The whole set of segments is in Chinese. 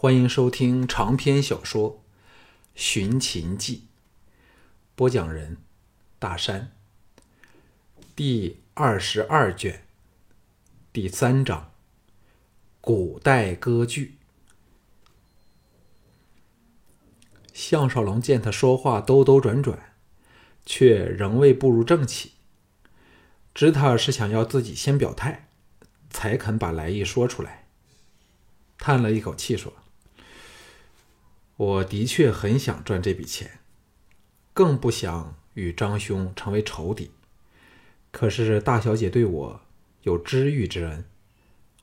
欢迎收听长篇小说《寻秦记》，播讲人：大山。第二十二卷，第三章：古代歌剧。项少龙见他说话兜兜转转，却仍未步入正题，知他是想要自己先表态，才肯把来意说出来。叹了一口气说。我的确很想赚这笔钱，更不想与张兄成为仇敌。可是大小姐对我有知遇之恩，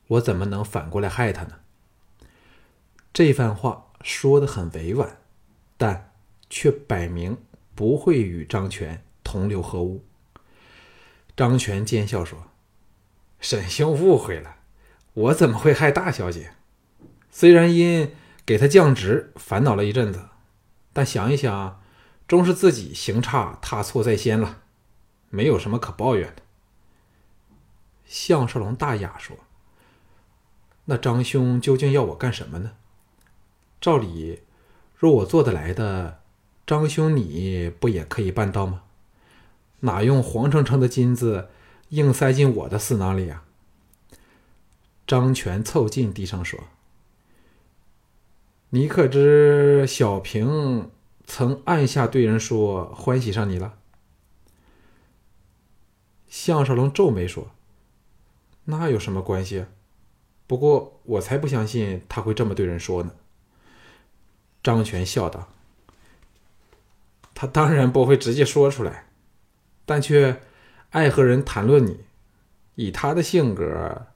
我怎么能反过来害她呢？这番话说的很委婉，但却摆明不会与张全同流合污。张全奸笑说：“沈兄误会了，我怎么会害大小姐？虽然因……”给他降职，烦恼了一阵子，但想一想，终是自己行差踏错在先了，没有什么可抱怨的。项少龙大雅说：“那张兄究竟要我干什么呢？照理，若我做得来的，张兄你不也可以办到吗？哪用黄澄澄的金子硬塞进我的私囊里呀？”张全凑近低声说。你可知小平曾暗下对人说欢喜上你了？项少龙皱眉说：“那有什么关系？不过我才不相信他会这么对人说呢。”张全笑道：“他当然不会直接说出来，但却爱和人谈论你。以他的性格，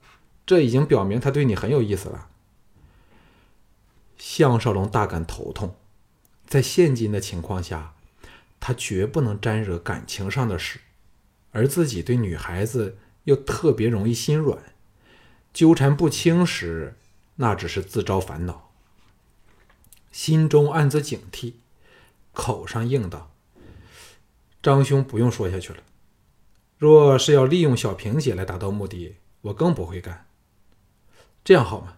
这已经表明他对你很有意思了。”项少龙大感头痛，在现今的情况下，他绝不能沾惹感情上的事，而自己对女孩子又特别容易心软，纠缠不清时，那只是自招烦恼。心中暗自警惕，口上应道：“张兄不用说下去了。若是要利用小平姐来达到目的，我更不会干。这样好吗？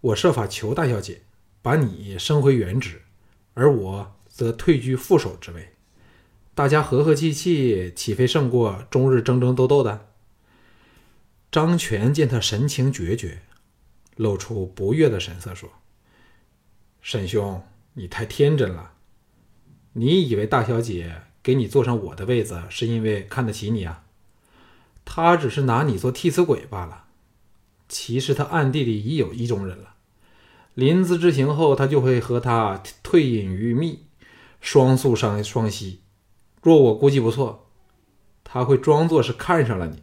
我设法求大小姐。”把你升回原职，而我则退居副手之位，大家和和气气，岂非胜过终日争争斗斗的？张全见他神情决绝，露出不悦的神色，说：“沈兄，你太天真了。你以为大小姐给你坐上我的位子，是因为看得起你啊？她只是拿你做替死鬼罢了。其实她暗地里已有意中人了。”临淄之行后，他就会和他退隐于密，双宿双双栖。若我估计不错，他会装作是看上了你，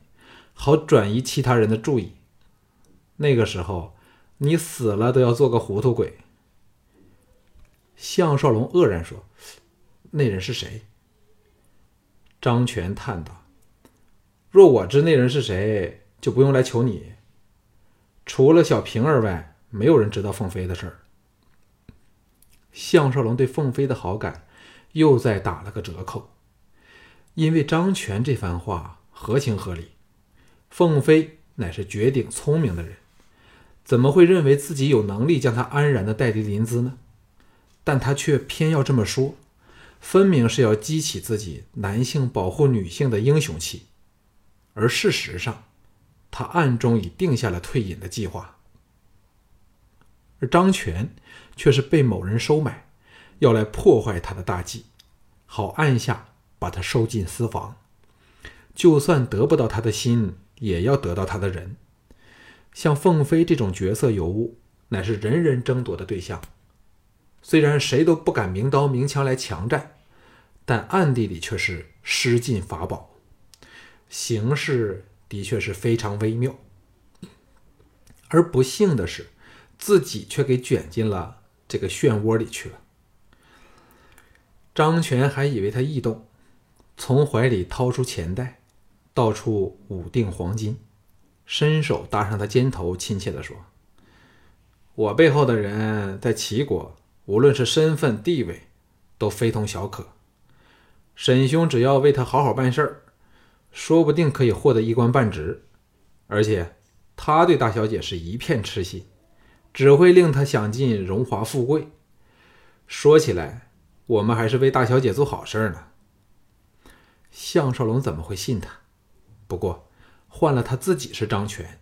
好转移其他人的注意。那个时候，你死了都要做个糊涂鬼。项少龙愕然说：“那人是谁？”张全叹道：“若我知那人是谁，就不用来求你。除了小平儿外。”没有人知道凤飞的事儿。项少龙对凤飞的好感又再打了个折扣，因为张全这番话合情合理。凤飞乃是绝顶聪明的人，怎么会认为自己有能力将他安然的带离临淄呢？但他却偏要这么说，分明是要激起自己男性保护女性的英雄气。而事实上，他暗中已定下了退隐的计划。而张全却是被某人收买，要来破坏他的大计，好暗下把他收进私房。就算得不到他的心，也要得到他的人。像凤飞这种绝色尤物，乃是人人争夺的对象。虽然谁都不敢明刀明枪来强占，但暗地里却是施尽法宝，形势的确是非常微妙。而不幸的是。自己却给卷进了这个漩涡里去了。张全还以为他异动，从怀里掏出钱袋，倒出五锭黄金，伸手搭上他肩头，亲切地说：“我背后的人在齐国，无论是身份地位，都非同小可。沈兄只要为他好好办事儿，说不定可以获得一官半职。而且他对大小姐是一片痴心。”只会令他享尽荣华富贵。说起来，我们还是为大小姐做好事呢。项少龙怎么会信他？不过换了他自己是张权，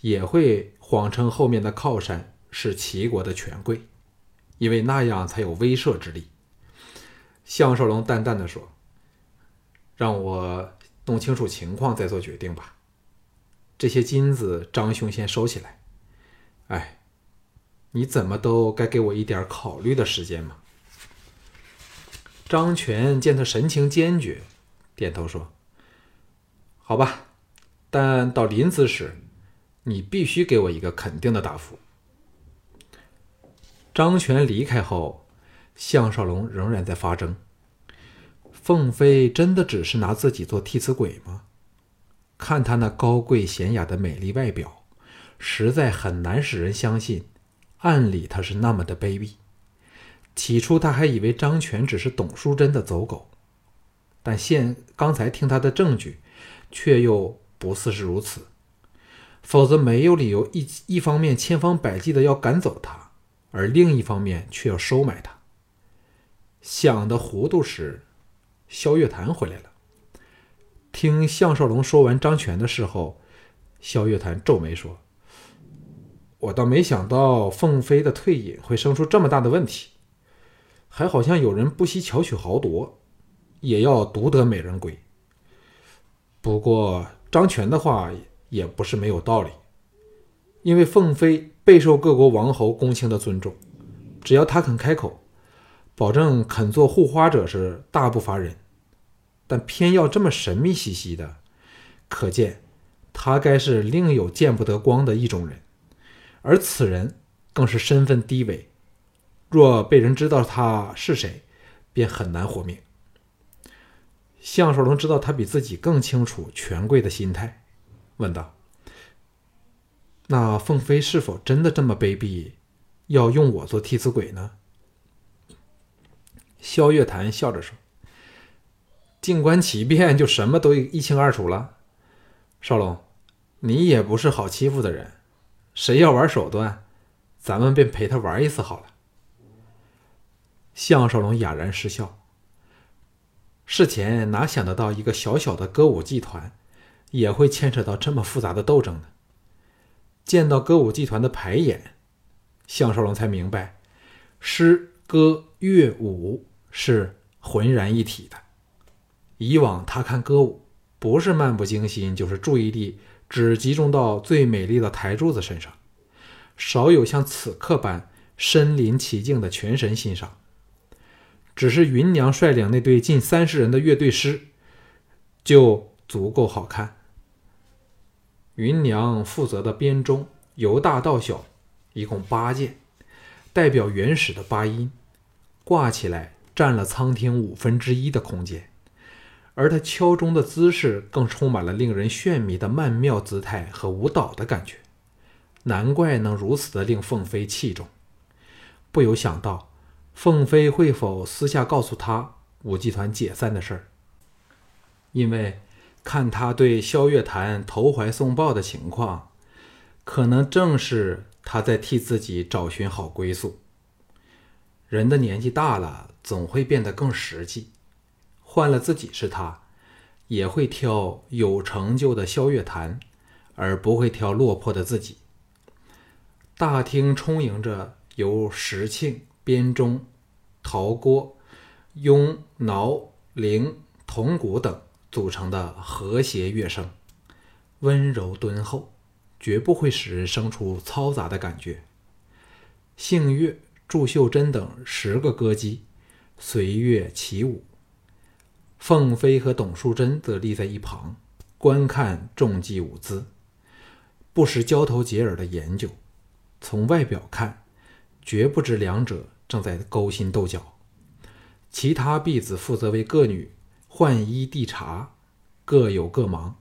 也会谎称后面的靠山是齐国的权贵，因为那样才有威慑之力。项少龙淡淡的说：“让我弄清楚情况再做决定吧。这些金子，张兄先收起来。哎，你怎么都该给我一点考虑的时间嘛。”张权见他神情坚决，点头说：“好吧，但到临死时，你必须给我一个肯定的答复。”张权离开后。项少龙仍然在发怔。凤飞真的只是拿自己做替死鬼吗？看他那高贵娴雅的美丽外表，实在很难使人相信，暗里他是那么的卑鄙。起初他还以为张全只是董淑贞的走狗，但现刚才听他的证据，却又不似是如此。否则没有理由一一方面千方百计的要赶走他，而另一方面却要收买他。想的糊涂时，萧月潭回来了。听项少龙说完张全的事后，萧月潭皱眉说：“我倒没想到凤飞的退隐会生出这么大的问题，还好像有人不惜巧取豪夺，也要独得美人归。不过张全的话也不是没有道理，因为凤飞备受各国王侯公卿的尊重，只要他肯开口。”保证肯做护花者是大不乏人，但偏要这么神秘兮兮的，可见他该是另有见不得光的一种人，而此人更是身份低微，若被人知道他是谁，便很难活命。项少龙知道他比自己更清楚权贵的心态，问道：“那凤飞是否真的这么卑鄙，要用我做替死鬼呢？”萧月潭笑着说：“静观其变，就什么都一清二楚了。少龙，你也不是好欺负的人，谁要玩手段，咱们便陪他玩一次好了。”项少龙哑然失笑。事前哪想得到一个小小的歌舞剧团，也会牵扯到这么复杂的斗争呢？见到歌舞剧团的排演，项少龙才明白，诗歌乐舞。是浑然一体的。以往他看歌舞，不是漫不经心，就是注意力只集中到最美丽的台柱子身上，少有像此刻般身临其境的全神欣赏。只是云娘率领那对近三十人的乐队师，就足够好看。云娘负责的编钟由大到小，一共八件，代表原始的八音，挂起来。占了苍厅五分之一的空间，而他敲钟的姿势更充满了令人眩迷的曼妙姿态和舞蹈的感觉，难怪能如此的令凤飞器重。不由想到，凤飞会否私下告诉他舞剧团解散的事儿？因为看他对萧月潭投怀送抱的情况，可能正是他在替自己找寻好归宿。人的年纪大了。总会变得更实际。换了自己是他，也会挑有成就的萧月潭，而不会挑落魄的自己。大厅充盈着由石磬、编钟、陶锅、雍、挠、铃、铜鼓等组成的和谐乐声，温柔敦厚，绝不会使人生出嘈杂的感觉。杏月、祝秀珍等十个歌姬。随乐起舞，凤飞和董淑贞则立在一旁观看众妓舞姿，不时交头接耳的研究。从外表看，绝不知两者正在勾心斗角。其他婢子负责为各女换衣递茶，各有各忙，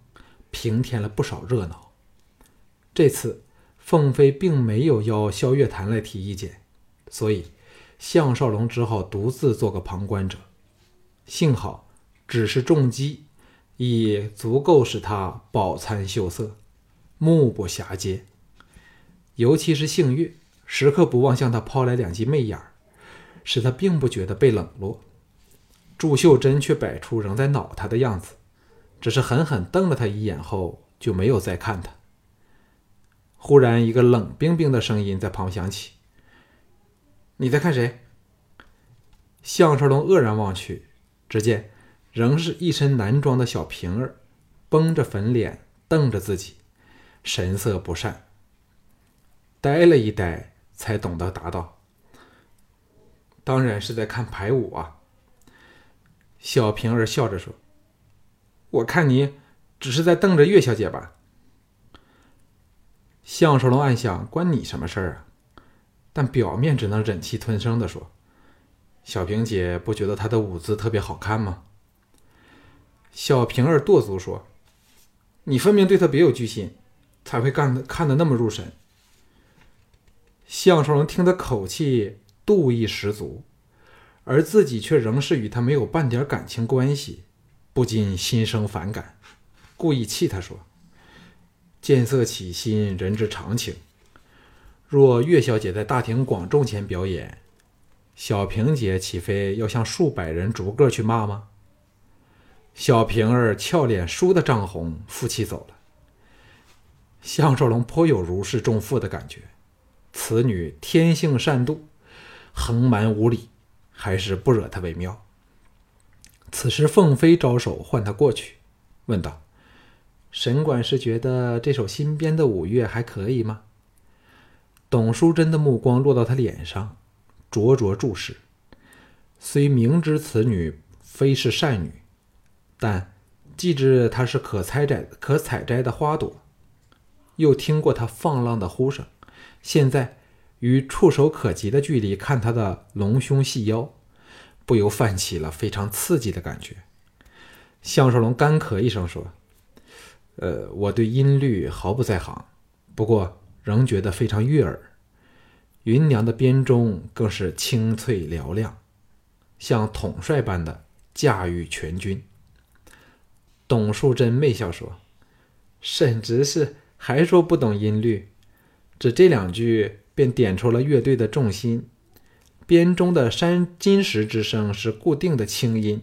平添了不少热闹。这次凤飞并没有邀萧月潭来提意见，所以。项少龙只好独自做个旁观者，幸好只是重击，已足够使他饱餐秀色，目不暇接。尤其是杏月，时刻不忘向他抛来两记媚眼儿，使他并不觉得被冷落。祝秀珍却摆出仍在恼他的样子，只是狠狠瞪了他一眼后就没有再看他。忽然，一个冷冰冰的声音在旁响起：“你在看谁？”项少龙愕然望去，只见仍是一身男装的小平儿，绷着粉脸瞪着自己，神色不善。呆了一呆，才懂得答道：“当然是在看排舞啊。”小平儿笑着说：“我看你只是在瞪着岳小姐吧？”项少龙暗想：“关你什么事儿啊？”但表面只能忍气吞声的说：“小平姐不觉得她的舞姿特别好看吗？”小平儿跺足说：“你分明对她别有居心，才会干的看得那么入神。”项少龙听的口气妒意十足，而自己却仍是与他没有半点感情关系，不禁心生反感，故意气他说：“见色起心，人之常情。若岳小姐在大庭广众前表演，小平姐岂非要向数百人逐个去骂吗？”小平儿俏脸倏地涨红，负气走了。项少龙颇有如释重负的感觉。此女天性善妒，横蛮无理，还是不惹她为妙。此时，凤飞招手唤他过去，问道：“沈管事觉得这首新编的舞乐还可以吗？”董淑贞的目光落到他脸上，灼灼注视。虽明知此女非是善女，但既知它是可采摘、可采摘的花朵，又听过它放浪的呼声。现在，与触手可及的距离看它的隆胸细腰，不由泛起了非常刺激的感觉。项少龙干咳一声说：“呃，我对音律毫不在行，不过仍觉得非常悦耳。芸娘的编钟更是清脆嘹亮，像统帅般的驾驭全军。”董树贞媚笑说：“沈执事还说不懂音律。”只这两句便点出了乐队的重心。编钟的山金石之声是固定的清音，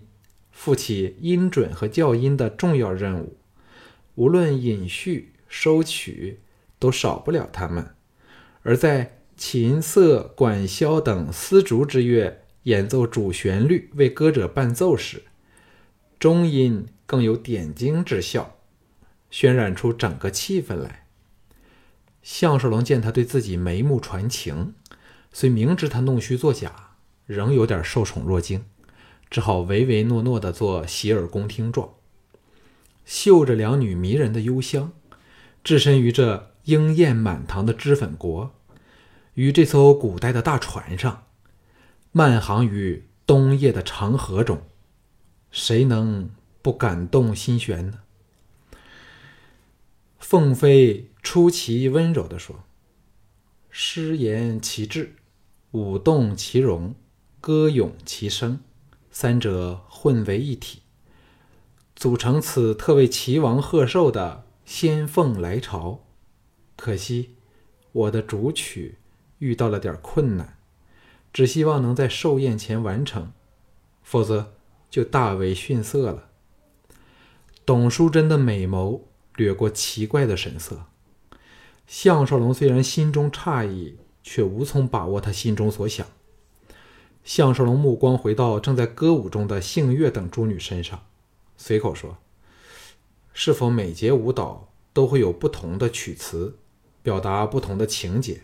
负起音准和校音的重要任务。无论引序、收曲，都少不了他们。而在琴瑟、管箫等丝竹之乐演奏主旋律，为歌者伴奏时，中音更有点睛之效，渲染出整个气氛来。项少龙见他对自己眉目传情，虽明知他弄虚作假，仍有点受宠若惊，只好唯唯诺诺的做洗耳恭听状。嗅着两女迷人的幽香，置身于这莺燕满堂的脂粉国，于这艘古代的大船上，漫航于冬夜的长河中，谁能不感动心弦呢？凤飞。出奇温柔地说：“诗言其志，舞动其容，歌咏其声，三者混为一体，组成此特为齐王贺寿的仙凤来朝。可惜我的主曲遇到了点困难，只希望能在寿宴前完成，否则就大为逊色了。”董淑贞的美眸掠过奇怪的神色。项少龙虽然心中诧异，却无从把握他心中所想。项少龙目光回到正在歌舞中的杏月等诸女身上，随口说：“是否每节舞蹈都会有不同的曲词，表达不同的情节，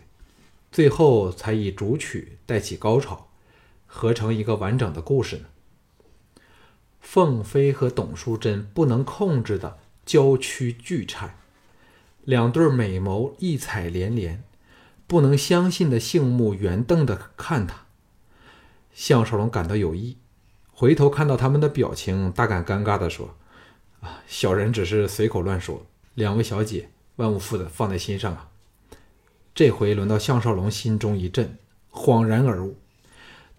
最后才以主曲带起高潮，合成一个完整的故事呢？”凤飞和董淑贞不能控制的娇躯巨颤。两对美眸异彩连连，不能相信的杏目圆瞪的看他。项少龙感到有异，回头看到他们的表情，大感尴尬的说：“啊，小人只是随口乱说，两位小姐万勿负的放在心上啊。”这回轮到项少龙心中一震，恍然而悟：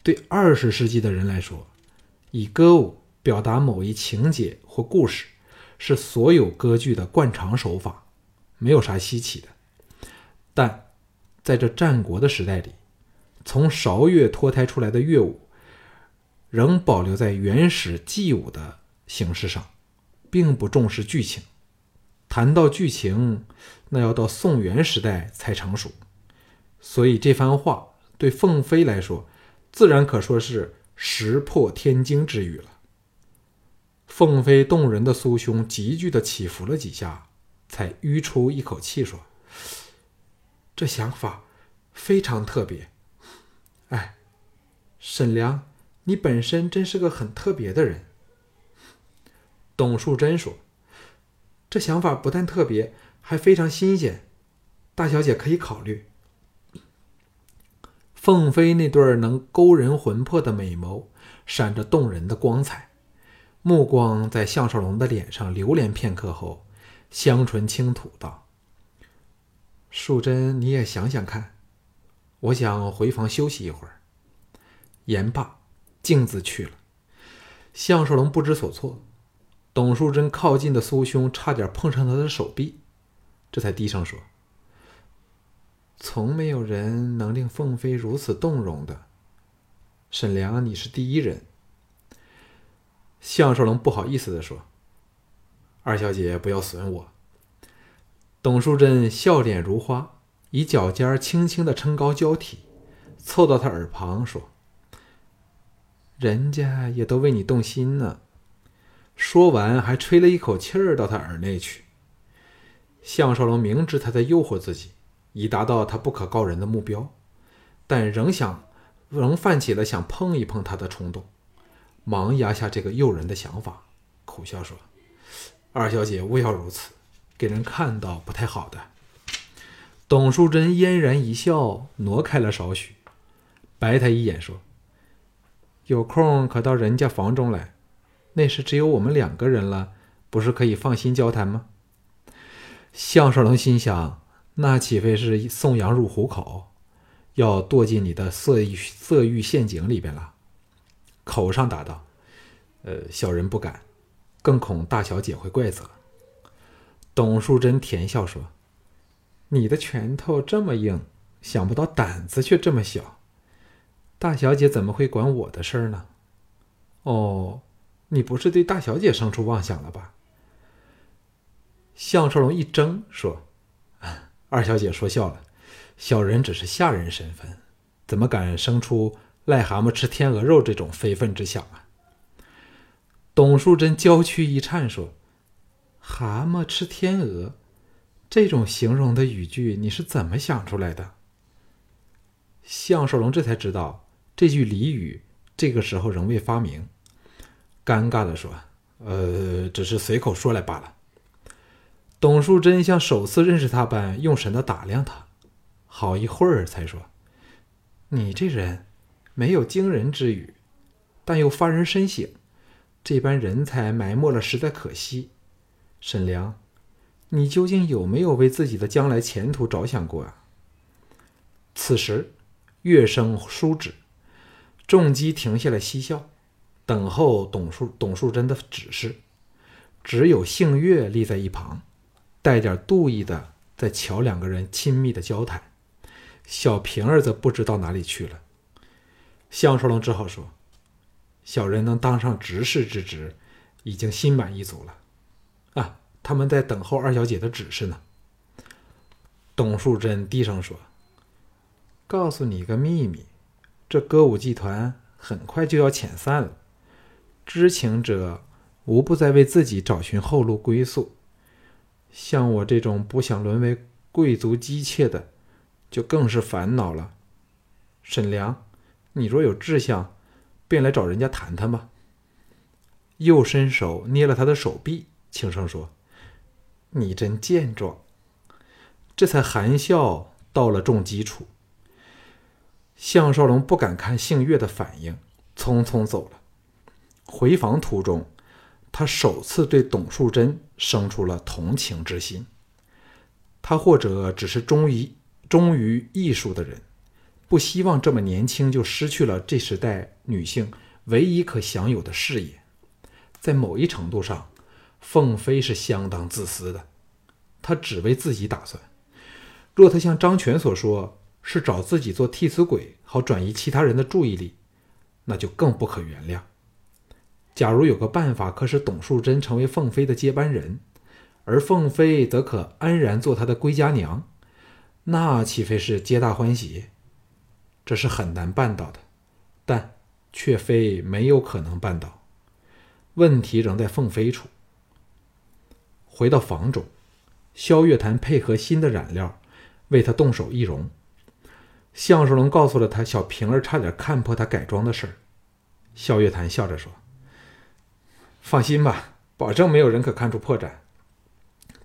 对二十世纪的人来说，以歌舞表达某一情节或故事，是所有歌剧的惯常手法。没有啥稀奇的，但在这战国的时代里，从韶乐脱胎出来的乐舞，仍保留在原始祭舞的形式上，并不重视剧情。谈到剧情，那要到宋元时代才成熟。所以这番话对凤飞来说，自然可说是石破天惊之语了。凤飞动人的酥胸急剧的起伏了几下，才吁出一口气说。这想法非常特别，哎，沈良，你本身真是个很特别的人。董树贞说：“这想法不但特别，还非常新鲜，大小姐可以考虑。”凤飞那对能勾人魂魄的美眸闪着动人的光彩，目光在项少龙的脸上流连片刻后，香唇轻吐道。淑贞，你也想想看，我想回房休息一会儿。言罢，径自去了。项少龙不知所措，董淑贞靠近的酥胸差点碰上他的手臂，这才低声说：“从没有人能令凤飞如此动容的，沈良，你是第一人。”项少龙不好意思的说：“二小姐，不要损我。”董淑贞笑脸如花，以脚尖轻轻的撑高交体，凑到他耳旁说：“人家也都为你动心呢。”说完，还吹了一口气儿到他耳内去。项少龙明知他在诱惑自己，以达到他不可告人的目标，但仍想，仍泛起了想碰一碰他的冲动，忙压下这个诱人的想法，苦笑说：“二小姐勿要如此。”给人看到不太好的。董淑贞嫣然一笑，挪开了少许，白他一眼说：“有空可到人家房中来，那时只有我们两个人了，不是可以放心交谈吗？”项少龙心想：那岂非是送羊入虎口，要堕进你的色欲色欲陷阱里边了？口上答道：“呃，小人不敢，更恐大小姐会怪责。”董淑贞甜笑说：“你的拳头这么硬，想不到胆子却这么小。大小姐怎么会管我的事儿呢？哦，你不是对大小姐生出妄想了吧？”项少龙一怔说：“ 二小姐说笑了，小人只是下人身份，怎么敢生出癞蛤蟆吃天鹅肉这种非分之想啊？”董淑贞娇躯一颤说。蛤蟆吃天鹅，这种形容的语句你是怎么想出来的？项少龙这才知道这句俚语这个时候仍未发明，尴尬的说：“呃，只是随口说来罢了。”董淑贞像首次认识他般用神的打量他，好一会儿才说：“你这人没有惊人之语，但又发人深省，这般人才埋没了，实在可惜。”沈良，你究竟有没有为自己的将来前途着想过啊？此时，乐声舒止，众姬停下了嬉笑，等候董树董树贞的指示。只有杏月立在一旁，带点妒意的在瞧两个人亲密的交谈。小平儿则不知道哪里去了。项少龙只好说：“小人能当上执事之职，已经心满意足了。”啊，他们在等候二小姐的指示呢。董树贞低声说：“告诉你个秘密，这歌舞剧团很快就要遣散了，知情者无不在为自己找寻后路归宿。像我这种不想沦为贵族姬妾的，就更是烦恼了。沈良，你若有志向，便来找人家谈谈吧。”又伸手捏了他的手臂。轻声说：“你真健壮。”这才含笑到了重基础。项少龙不敢看杏月的反应，匆匆走了。回房途中，他首次对董树贞生出了同情之心。他或者只是忠于忠于艺术的人，不希望这么年轻就失去了这时代女性唯一可享有的事业。在某一程度上。凤飞是相当自私的，她只为自己打算。若她像张全所说，是找自己做替死鬼，好转移其他人的注意力，那就更不可原谅。假如有个办法可使董树贞成为凤飞的接班人，而凤飞则可安然做他的归家娘，那岂非是皆大欢喜？这是很难办到的，但却非没有可能办到。问题仍在凤飞处。回到房中，萧月潭配合新的染料，为他动手易容。项少龙告诉了他小平儿差点看破他改装的事儿。萧月潭笑着说：“放心吧，保证没有人可看出破绽。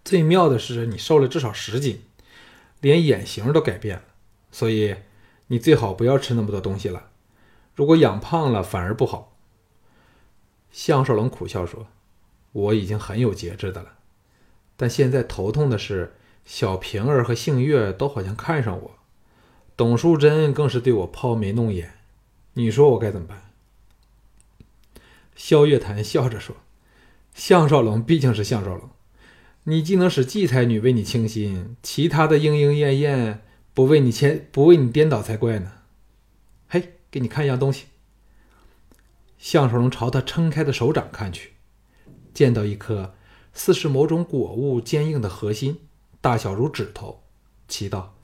最妙的是，你瘦了至少十斤，连眼型都改变了，所以你最好不要吃那么多东西了。如果养胖了，反而不好。”项少龙苦笑说：“我已经很有节制的了，但现在头痛的是，小平儿和杏月都好像看上我。”董淑贞更是对我抛眉弄眼，你说我该怎么办？萧月潭笑着说：“项少龙毕竟是项少龙，你既能使季才女为你倾心，其他的莺莺燕燕不为你牵不为你颠倒才怪呢。”嘿，给你看一样东西。项少龙朝他撑开的手掌看去，见到一颗似是某种果物坚硬的核心，大小如指头，奇道：“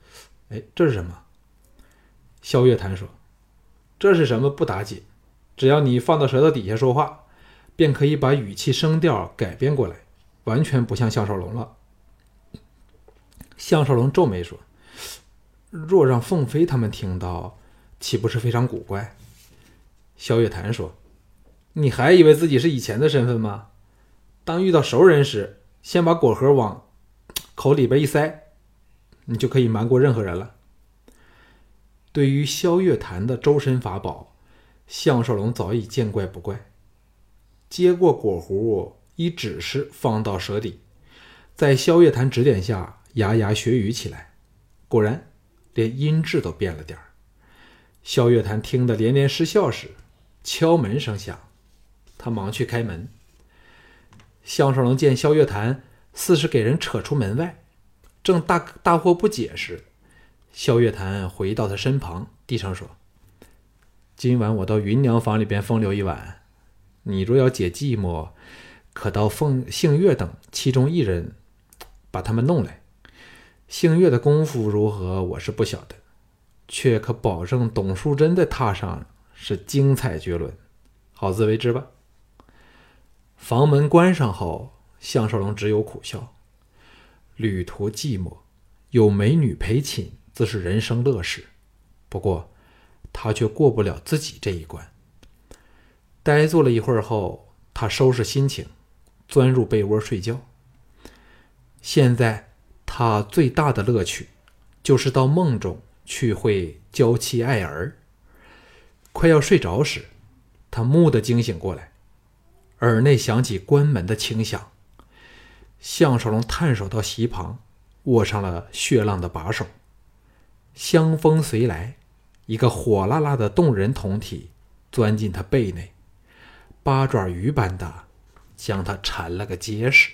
哎，这是什么？”萧月潭说：“这是什么不打紧，只要你放到舌头底下说话，便可以把语气声调改变过来，完全不像项少龙了。”项少龙皱眉说：“若让凤飞他们听到，岂不是非常古怪？”萧月潭说：“你还以为自己是以前的身份吗？当遇到熟人时，先把果核往口里边一塞，你就可以瞒过任何人了。”对于萧月潭的周身法宝，项少龙早已见怪不怪。接过果核，依指示放到舌底，在萧月潭指点下，牙牙学语起来。果然，连音质都变了点儿。萧月潭听得连连失笑时，敲门声响，他忙去开门。项少龙见萧月潭似是给人扯出门外，正大大惑不解时。萧月潭回到他身旁，低声说：“今晚我到芸娘房里边风流一晚，你若要解寂寞，可到凤杏月等其中一人把他们弄来。星月的功夫如何，我是不晓得，却可保证董淑贞的榻上是精彩绝伦，好自为之吧。”房门关上后，项少龙只有苦笑。旅途寂寞，有美女陪寝。自是人生乐事，不过他却过不了自己这一关。呆坐了一会儿后，他收拾心情，钻入被窝睡觉。现在他最大的乐趣，就是到梦中去会娇妻爱儿。快要睡着时，他蓦地惊醒过来，耳内响起关门的轻响。项少龙探手到席旁，握上了血浪的把手。香风随来，一个火辣辣的动人酮体钻进他背内，八爪鱼般的将他缠了个结实。